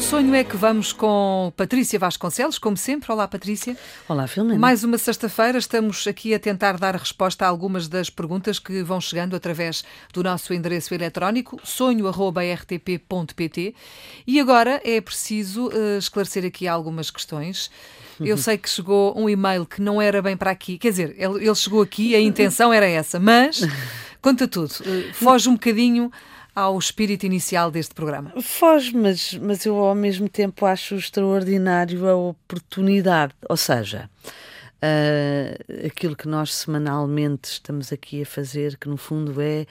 sonho é que vamos com Patrícia Vasconcelos, como sempre. Olá, Patrícia. Olá, Filomena. Mais uma sexta-feira, estamos aqui a tentar dar resposta a algumas das perguntas que vão chegando através do nosso endereço eletrónico sonho.rtp.pt e agora é preciso uh, esclarecer aqui algumas questões. Eu sei que chegou um e-mail que não era bem para aqui, quer dizer, ele, ele chegou aqui, a intenção era essa, mas conta tudo, uh, foge um bocadinho ao espírito inicial deste programa? Foge, mas, mas eu ao mesmo tempo acho extraordinário a oportunidade. Ou seja, uh, aquilo que nós semanalmente estamos aqui a fazer, que no fundo é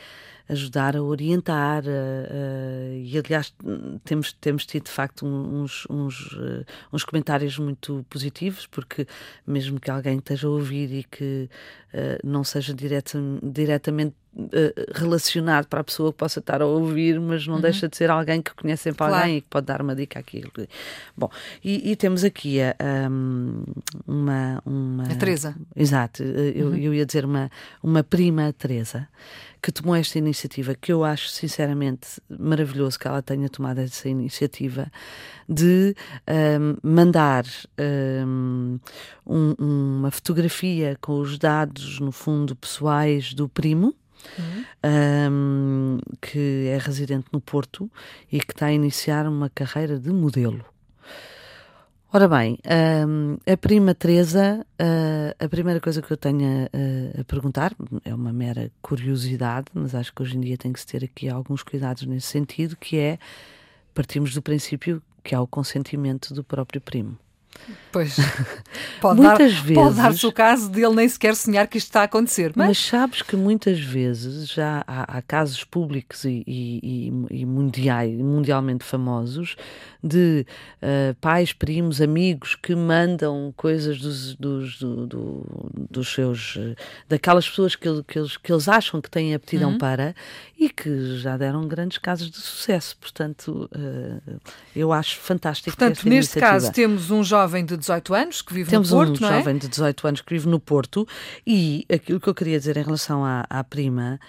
ajudar a orientar, uh, uh, e aliás temos, temos tido de facto uns, uns, uh, uns comentários muito positivos, porque mesmo que alguém esteja a ouvir e que não seja direta, diretamente relacionado para a pessoa que possa estar a ouvir, mas não uhum. deixa de ser alguém que conhece sempre claro. alguém e que pode dar uma dica àquilo. Bom, e, e temos aqui a, um, uma, uma. A Teresa. Exato, eu, uhum. eu ia dizer uma, uma prima Teresa que tomou esta iniciativa, que eu acho sinceramente maravilhoso que ela tenha tomado essa iniciativa de um, mandar um, uma fotografia com os dados, no fundo, pessoais do primo. Uhum. Um, que é residente no Porto e que está a iniciar uma carreira de modelo. Ora bem, um, a prima Teresa, uh, a primeira coisa que eu tenho a, a, perguntar, é uma mera curiosidade, mas acho que hoje em dia tem que se ter aqui alguns cuidados nesse sentido, que é, partimos do princípio que há o consentimento do próprio primo. Pois, pode muitas dar, vezes, pode dar-se o caso de ele nem sequer sonhar que isto está a acontecer. Mas, mas sabes que muitas vezes já há, há casos públicos e, e, e mundiais, mundialmente famosos de uh, pais, primos, amigos que mandam coisas dos, dos, do, do, dos seus, uh, daquelas pessoas que, que, eles, que eles acham que têm aptidão uhum. para e que já deram grandes casos de sucesso. Portanto, uh, eu acho fantástico. Portanto, neste iniciativa. caso, temos um jovem de 18 anos que vive temos Porto. Um jovem de 18 anos que vive no Porto e aquilo que eu queria dizer em relação à, à prima.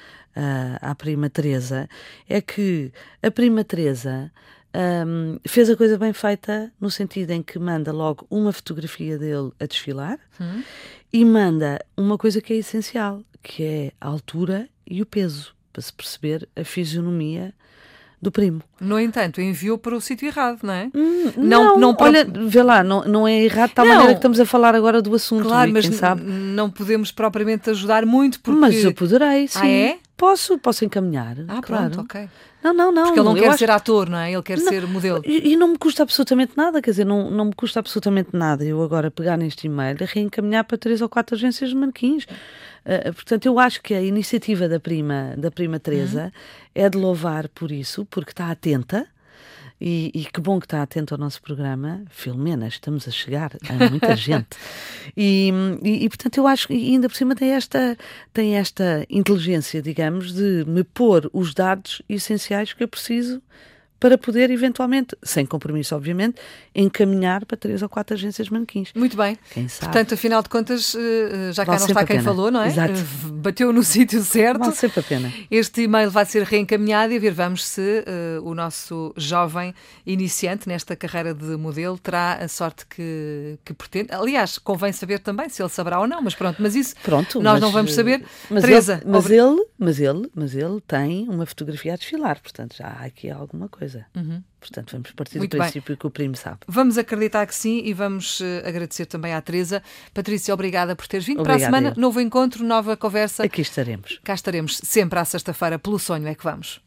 à prima Teresa é que a prima Teresa um, fez a coisa bem feita no sentido em que manda logo uma fotografia dele a desfilar hum. e manda uma coisa que é essencial, que é a altura e o peso, para se perceber a fisionomia do primo. No entanto, enviou para o sítio errado, não é? Hum, não, não, não para... olha, vê lá, não, não é errado de tal maneira que estamos a falar agora do assunto. Claro, mas sabe? não podemos propriamente ajudar muito porque... Mas eu poderei, sim. Ah, é? Posso, posso encaminhar. Ah, claro. pronto, ok. Não, não, não. Porque ele não quer acho... ser ator, não é? Ele quer não, ser modelo. E, e, não me custa absolutamente nada, quer dizer, não, não me custa absolutamente nada eu agora pegar neste e-mail e reencaminhar para três ou quatro agências de manequins. Uh, portanto, eu acho que a iniciativa da prima, da prima Teresa uhum. é de louvar por isso, porque está atenta e, e, que bom que está atento ao nosso programa. Filomena, estamos a chegar a muita gente. E, e, e, portanto, eu acho que ainda por cima tem esta, tem esta inteligência, digamos, de me pôr os dados essenciais que eu preciso para poder eventualmente, sem compromisso obviamente, encaminhar para três ou quatro agências manequins. Muito bem. Quem sabe? Portanto, afinal de contas, eh, já cá vale não está quem falou, não é? Exato. Eh, bateu no sítio certo. Vale sempre a pena. Este e-mail vai ser reencaminhado e a ver vamos se uh, o nosso jovem iniciante nesta carreira de modelo terá a sorte que, que pretende. Aliás, convém saber também se ele saberá ou não, mas pronto, mas isso pronto, nós mas, não vamos saber. Mas Teresa, ele, mas, ele, mas, ele, mas ele tem uma fotografia a desfilar, portanto já há aqui alguma coisa coisa. Uhum. Portanto, vamos partir Muito do princípio bem. que o primo sabe. Vamos acreditar que sim e vamos uh, agradecer também à Teresa. Patrícia, obrigada por teres vindo. Obrigada Para a semana, novo encontro, nova conversa. Aqui estaremos. Cá estaremos sempre à sexta-feira. Pelo sonho é que vamos.